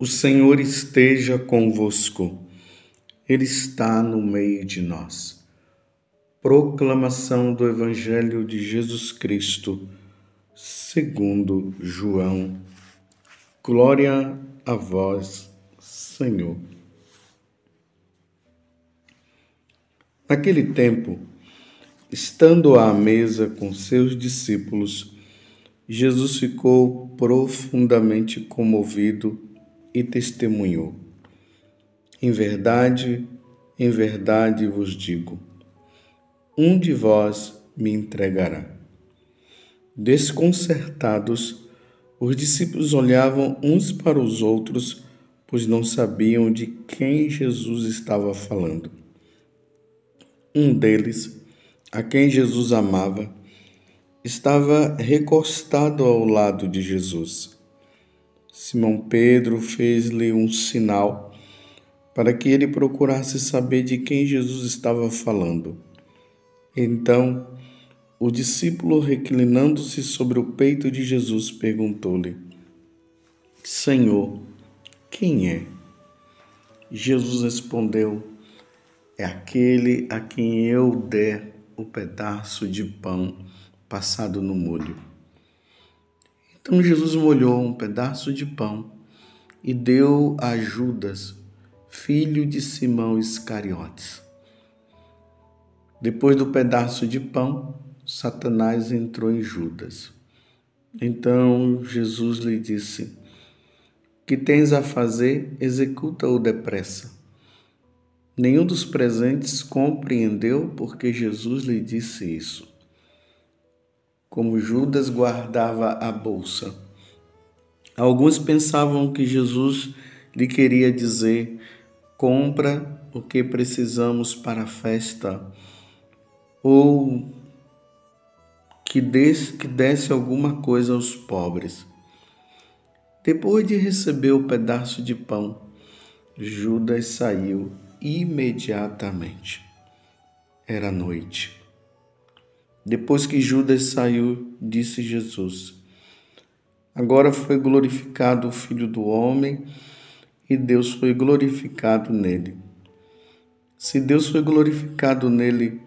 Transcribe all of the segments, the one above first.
O Senhor esteja convosco, Ele está no meio de nós. Proclamação do Evangelho de Jesus Cristo, segundo João. Glória a vós, Senhor. Naquele tempo, estando à mesa com seus discípulos, Jesus ficou profundamente comovido e testemunhou: Em verdade, em verdade vos digo, um de vós me entregará. Desconcertados, os discípulos olhavam uns para os outros, pois não sabiam de quem Jesus estava falando. Um deles, a quem Jesus amava, estava recostado ao lado de Jesus. Simão Pedro fez-lhe um sinal para que ele procurasse saber de quem Jesus estava falando. Então, o discípulo, reclinando-se sobre o peito de Jesus, perguntou-lhe: Senhor, quem é? Jesus respondeu: É aquele a quem eu der o pedaço de pão passado no molho. Então Jesus molhou um pedaço de pão e deu a Judas, filho de Simão Iscariotes. Depois do pedaço de pão, Satanás entrou em Judas. Então Jesus lhe disse: Que tens a fazer, executa-o depressa. Nenhum dos presentes compreendeu porque Jesus lhe disse isso como Judas guardava a bolsa. Alguns pensavam que Jesus lhe queria dizer: compra o que precisamos para a festa, ou que desse, que desse alguma coisa aos pobres. Depois de receber o pedaço de pão, Judas saiu imediatamente. Era noite. Depois que Judas saiu, disse Jesus: Agora foi glorificado o Filho do Homem e Deus foi glorificado nele. Se Deus foi glorificado nele,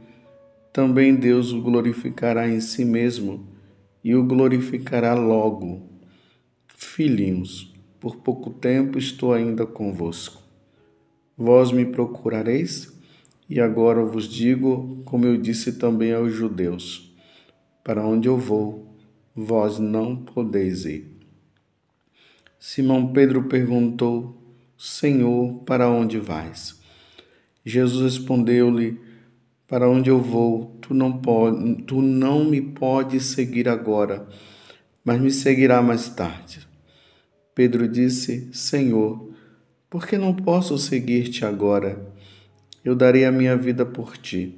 também Deus o glorificará em si mesmo e o glorificará logo. Filhinhos, por pouco tempo estou ainda convosco. Vós me procurareis? E agora vos digo, como eu disse também aos judeus: Para onde eu vou, vós não podeis ir. Simão Pedro perguntou: Senhor, para onde vais? Jesus respondeu-lhe: Para onde eu vou, tu não, pode, tu não me podes seguir agora, mas me seguirá mais tarde. Pedro disse: Senhor, por que não posso seguir-te agora? Eu darei a minha vida por ti.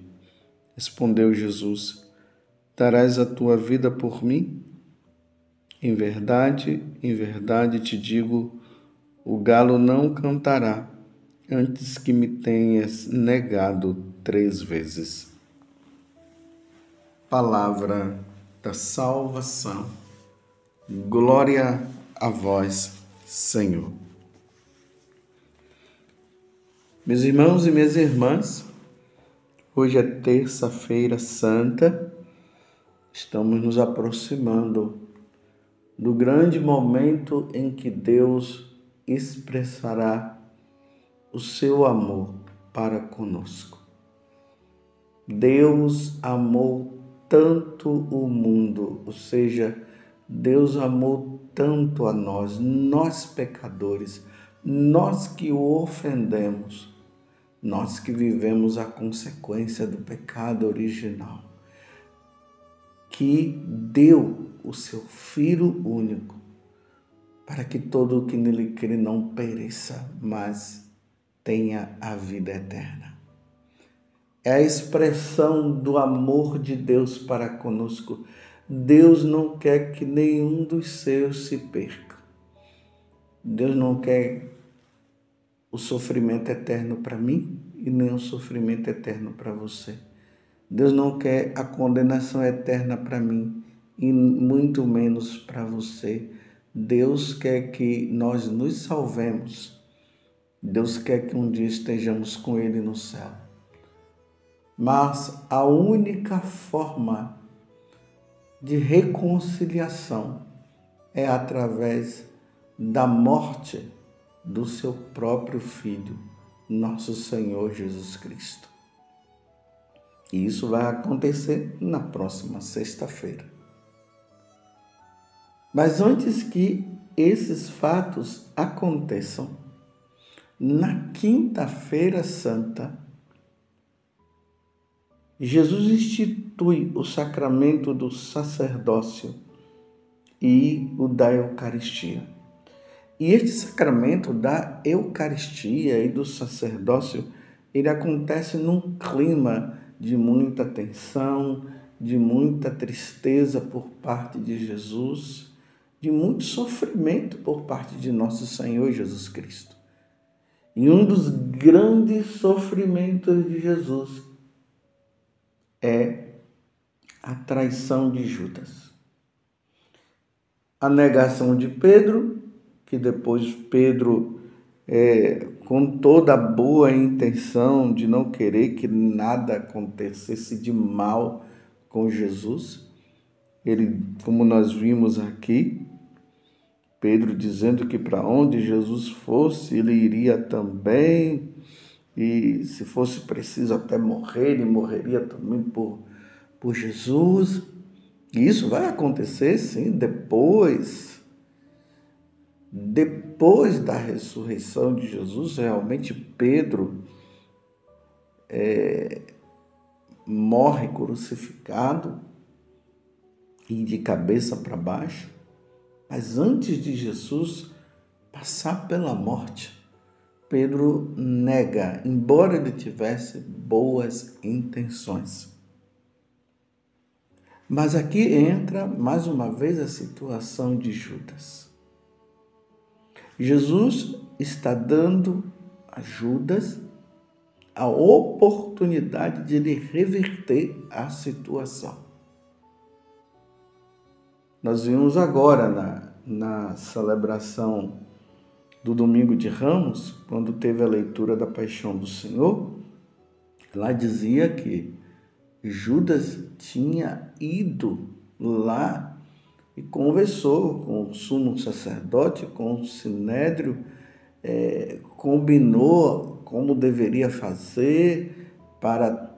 Respondeu Jesus: Darás a tua vida por mim? Em verdade, em verdade te digo: o galo não cantará antes que me tenhas negado três vezes. Palavra da salvação. Glória a vós, Senhor. Meus irmãos e minhas irmãs, hoje é terça-feira santa, estamos nos aproximando do grande momento em que Deus expressará o seu amor para conosco. Deus amou tanto o mundo, ou seja, Deus amou tanto a nós, nós pecadores, nós que o ofendemos nós que vivemos a consequência do pecado original, que deu o seu Filho único, para que todo o que nele crê não pereça, mas tenha a vida eterna. É a expressão do amor de Deus para conosco. Deus não quer que nenhum dos seus se perca. Deus não quer o sofrimento eterno para mim e nem o sofrimento eterno para você. Deus não quer a condenação eterna para mim e muito menos para você. Deus quer que nós nos salvemos. Deus quer que um dia estejamos com Ele no céu. Mas a única forma de reconciliação é através da morte do seu próprio Filho, nosso Senhor Jesus Cristo. E isso vai acontecer na próxima sexta-feira. Mas antes que esses fatos aconteçam, na Quinta-feira Santa, Jesus institui o sacramento do sacerdócio e o da Eucaristia. E este sacramento da Eucaristia e do sacerdócio, ele acontece num clima de muita tensão, de muita tristeza por parte de Jesus de muito sofrimento por parte de nosso Senhor Jesus Cristo. E um dos grandes sofrimentos de Jesus é a traição de Judas. A negação de Pedro, que depois Pedro, é, com toda a boa intenção de não querer que nada acontecesse de mal com Jesus, ele, como nós vimos aqui, Pedro dizendo que para onde Jesus fosse, ele iria também, e se fosse preciso até morrer, ele morreria também por, por Jesus. E isso vai acontecer, sim, depois. Depois da ressurreição de Jesus, realmente Pedro é, morre crucificado e de cabeça para baixo. Mas antes de Jesus passar pela morte, Pedro nega, embora ele tivesse boas intenções. Mas aqui entra mais uma vez a situação de Judas. Jesus está dando a Judas a oportunidade de ele reverter a situação. Nós vimos agora na, na celebração do Domingo de Ramos, quando teve a leitura da Paixão do Senhor, lá dizia que Judas tinha ido lá e conversou com o sumo sacerdote, com o sinédrio, é, combinou como deveria fazer para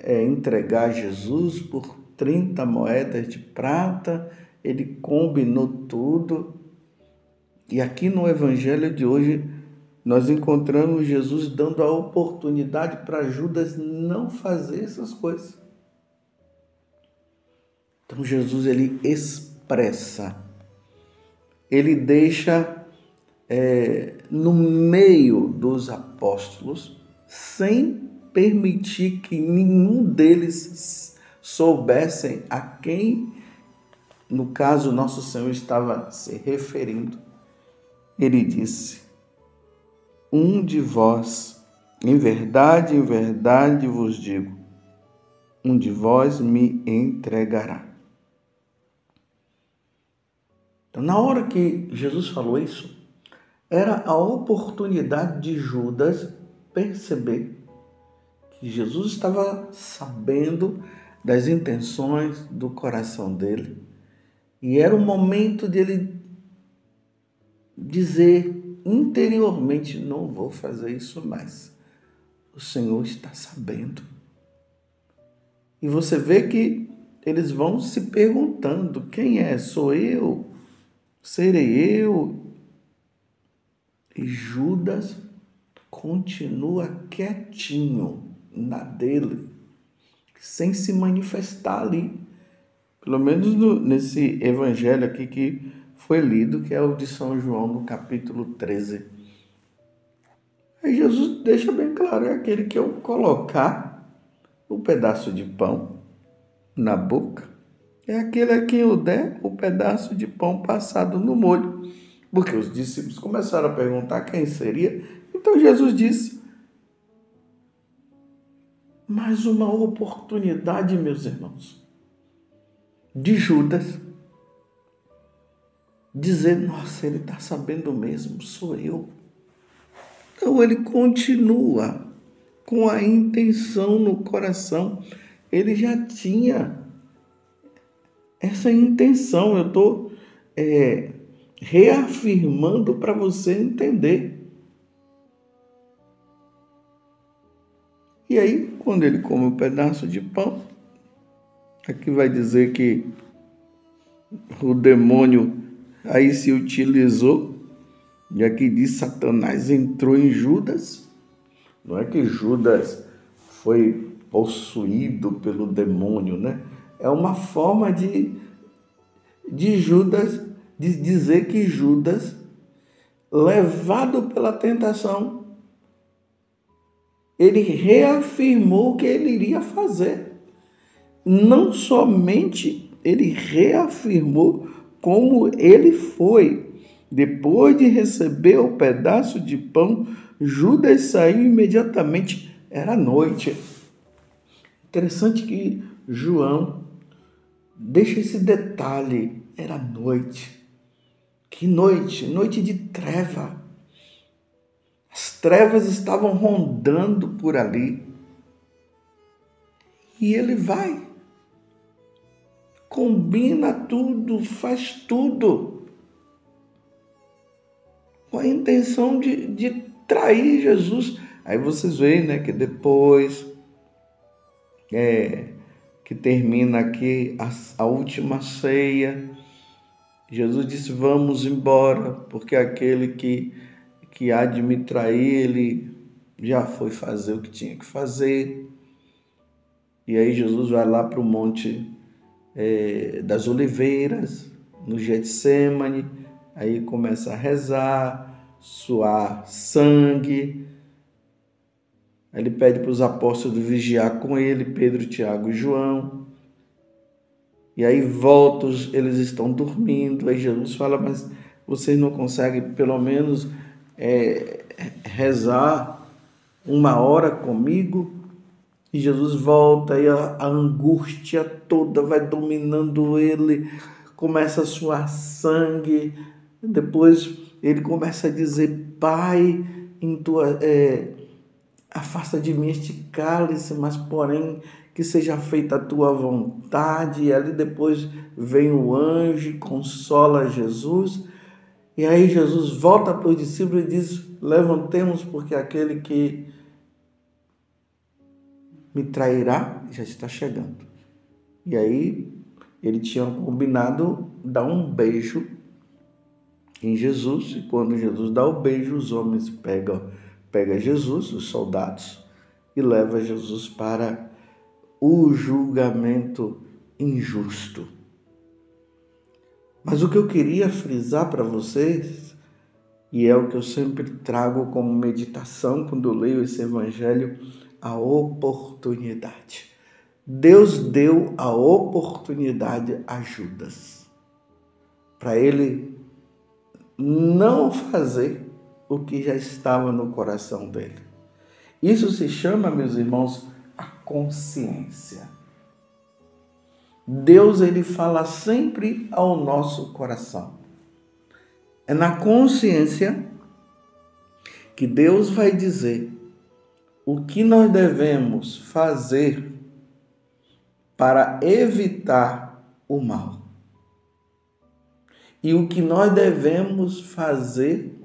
é, entregar Jesus por 30 moedas de prata ele combinou tudo. E aqui no Evangelho de hoje, nós encontramos Jesus dando a oportunidade para Judas não fazer essas coisas. Então Jesus ele expressa, ele deixa é, no meio dos apóstolos, sem permitir que nenhum deles soubessem a quem no caso, nosso Senhor estava se referindo. Ele disse: Um de vós, em verdade, em verdade vos digo, um de vós me entregará. Então, na hora que Jesus falou isso, era a oportunidade de Judas perceber que Jesus estava sabendo das intenções do coração dele e era o momento dele dizer interiormente: não vou fazer isso mais. O Senhor está sabendo. E você vê que eles vão se perguntando: quem é? Sou eu? Serei eu? E Judas continua quietinho na dele, sem se manifestar ali. Pelo menos no, nesse evangelho aqui que foi lido, que é o de São João, no capítulo 13. Aí Jesus deixa bem claro: é aquele que eu colocar o um pedaço de pão na boca, é aquele a quem eu der o pedaço de pão passado no molho. Porque os discípulos começaram a perguntar quem seria. Então Jesus disse: mais uma oportunidade, meus irmãos de Judas dizer: Nossa, ele está sabendo mesmo, sou eu. Então ele continua com a intenção no coração. Ele já tinha essa intenção. Eu estou é, reafirmando para você entender. E aí, quando ele come um pedaço de pão, aqui vai dizer que o demônio aí se utilizou, e aqui diz Satanás entrou em Judas. Não é que Judas foi possuído pelo demônio, né? É uma forma de, de Judas, de dizer que Judas, levado pela tentação, ele reafirmou o que ele iria fazer. Não somente ele reafirmou como ele foi. Depois de receber o pedaço de pão, Judas saiu imediatamente. Era noite. Interessante que João deixa esse detalhe. Era noite. Que noite? Noite de treva. As trevas estavam rondando por ali. E ele vai. Combina tudo, faz tudo. Com a intenção de, de trair Jesus. Aí vocês veem né, que depois é, que termina aqui a, a última ceia, Jesus disse: Vamos embora, porque aquele que que há de me trair, ele já foi fazer o que tinha que fazer. E aí Jesus vai lá para o Monte é, das Oliveiras, no Getsemane, aí começa a rezar, suar sangue. Ele pede para os apóstolos vigiar com ele, Pedro, Tiago e João. E aí voltos, eles estão dormindo. Aí Jesus fala, mas vocês não conseguem pelo menos é, rezar uma hora comigo e Jesus volta e a, a, angústia toda vai dominando ele, começa a suar sangue, depois ele começa a dizer, Pai, em tua, é, afasta de mim este cálice, mas porém que seja feita a tua vontade. E ali depois vem o anjo consola Jesus e aí Jesus volta para os discípulos e diz: Levantemos, porque aquele que me trairá já está chegando. E aí ele tinha combinado dar um beijo em Jesus, e quando Jesus dá o beijo, os homens pegam, pegam Jesus, os soldados, e levam Jesus para o julgamento injusto. Mas o que eu queria frisar para vocês, e é o que eu sempre trago como meditação quando leio esse evangelho, a oportunidade. Deus deu a oportunidade a Judas para ele não fazer o que já estava no coração dele. Isso se chama, meus irmãos, a consciência. Deus ele fala sempre ao nosso coração. É na consciência que Deus vai dizer o que nós devemos fazer para evitar o mal. E o que nós devemos fazer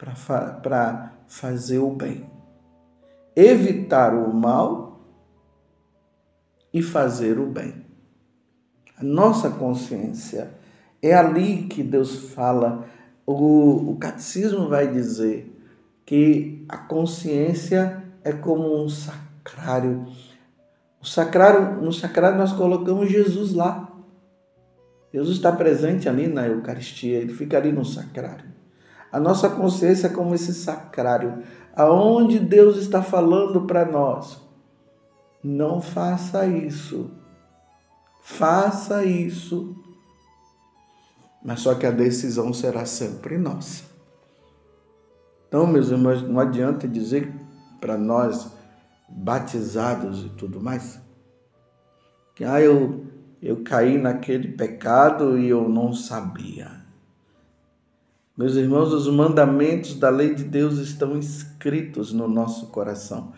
para fa fazer o bem. Evitar o mal e fazer o bem a nossa consciência. É ali que Deus fala. O, o catecismo vai dizer que a consciência é como um sacrário. O sacrário, no sacrário nós colocamos Jesus lá. Jesus está presente ali na Eucaristia, ele fica ali no sacrário. A nossa consciência é como esse sacrário, aonde Deus está falando para nós. Não faça isso. Faça isso. Mas só que a decisão será sempre nossa. Então, meus irmãos, não adianta dizer para nós, batizados e tudo mais, que ah, eu, eu caí naquele pecado e eu não sabia. Meus irmãos, os mandamentos da lei de Deus estão inscritos no nosso coração.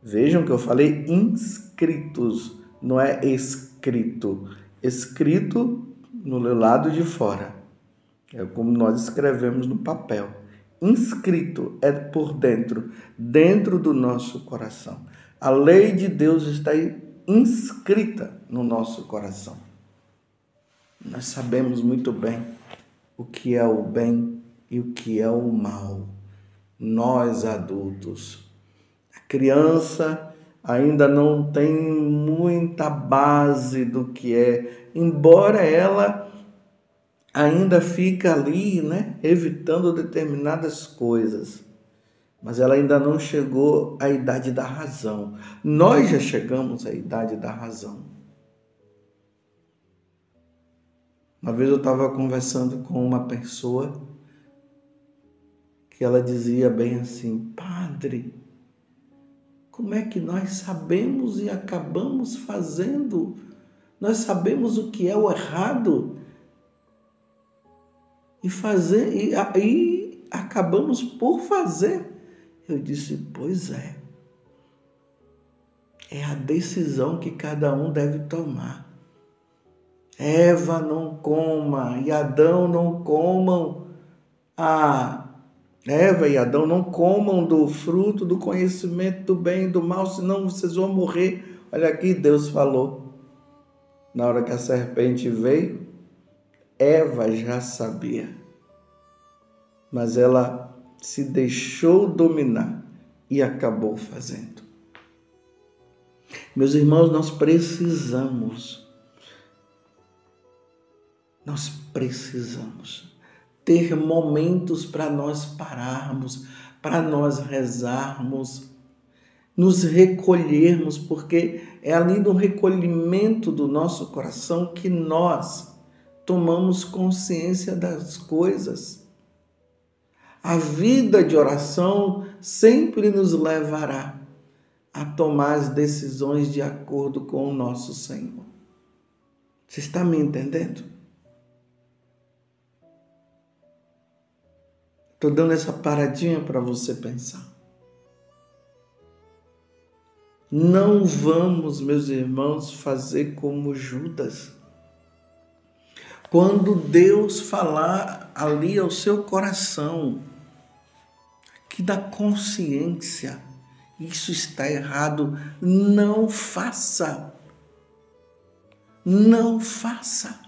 Vejam que eu falei inscritos, não é escrito. Escrito no lado de fora. É como nós escrevemos no papel. Inscrito é por dentro, dentro do nosso coração. A lei de Deus está inscrita no nosso coração. Nós sabemos muito bem o que é o bem e o que é o mal. Nós adultos. A criança ainda não tem muita base do que é, embora ela ainda fica ali, né, evitando determinadas coisas. Mas ela ainda não chegou à idade da razão. Nós já chegamos à idade da razão. Uma vez eu estava conversando com uma pessoa que ela dizia bem assim: Padre, como é que nós sabemos e acabamos fazendo? Nós sabemos o que é o errado e fazer e, e acabamos por fazer. Eu disse: Pois é. É a decisão que cada um deve tomar. Eva não coma e Adão não comam. A Eva e Adão não comam do fruto do conhecimento do bem e do mal, senão vocês vão morrer. Olha aqui, Deus falou. Na hora que a serpente veio, Eva já sabia. Mas ela se deixou dominar e acabou fazendo. Meus irmãos, nós precisamos nós precisamos ter momentos para nós pararmos, para nós rezarmos, nos recolhermos, porque é ali no recolhimento do nosso coração que nós tomamos consciência das coisas. A vida de oração sempre nos levará a tomar as decisões de acordo com o nosso Senhor. Você está me entendendo? Estou dando essa paradinha para você pensar. Não vamos, meus irmãos, fazer como Judas. Quando Deus falar ali ao seu coração, que da consciência, isso está errado, não faça. Não faça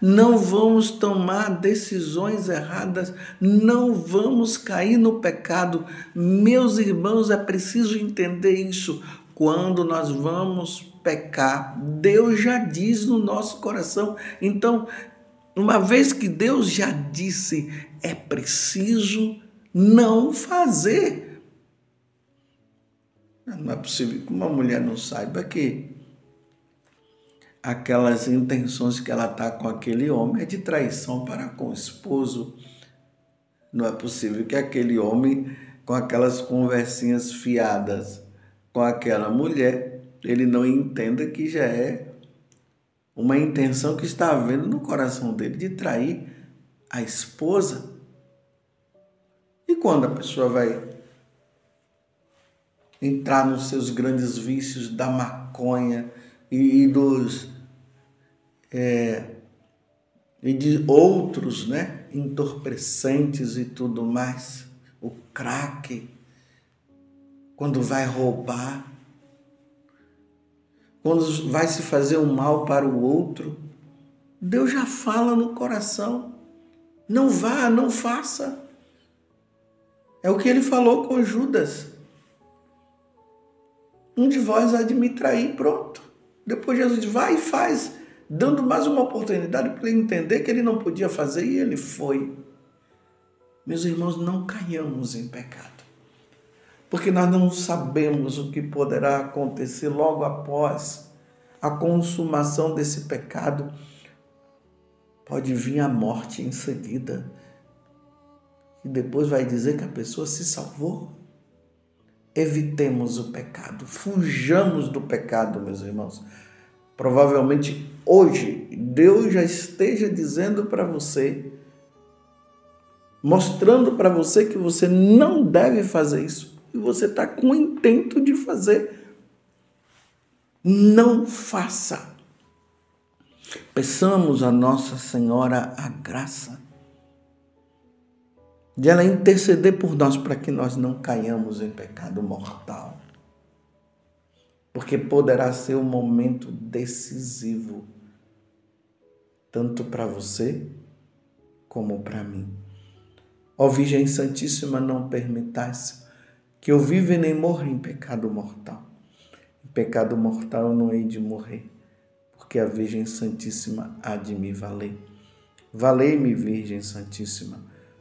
não vamos tomar decisões erradas, não vamos cair no pecado. Meus irmãos, é preciso entender isso. Quando nós vamos pecar, Deus já diz no nosso coração. Então, uma vez que Deus já disse, é preciso não fazer. Não é possível que uma mulher não saiba que aquelas intenções que ela está com aquele homem é de traição para com o esposo. Não é possível que aquele homem, com aquelas conversinhas fiadas com aquela mulher, ele não entenda que já é uma intenção que está havendo no coração dele de trair a esposa. E quando a pessoa vai entrar nos seus grandes vícios da maconha, e, e dos é, e de outros, né, entorpecentes e tudo mais, o crack, quando vai roubar, quando vai se fazer um mal para o outro, Deus já fala no coração. Não vá, não faça. É o que ele falou com Judas. Um de vós há de me trair, pronto. Depois Jesus vai e faz, dando mais uma oportunidade para ele entender que ele não podia fazer e ele foi. Meus irmãos, não caiamos em pecado, porque nós não sabemos o que poderá acontecer logo após a consumação desse pecado. Pode vir a morte em seguida, e depois vai dizer que a pessoa se salvou. Evitemos o pecado, fujamos do pecado, meus irmãos. Provavelmente hoje Deus já esteja dizendo para você mostrando para você que você não deve fazer isso e você está com o intento de fazer. Não faça. Peçamos a Nossa Senhora a graça de ela interceder por nós para que nós não caiamos em pecado mortal. Porque poderá ser um momento decisivo, tanto para você como para mim. Ó Virgem Santíssima, não permitais que eu viva nem morra em pecado mortal. Em pecado mortal eu não hei de morrer, porque a Virgem Santíssima há de me valer. Valei-me, Virgem Santíssima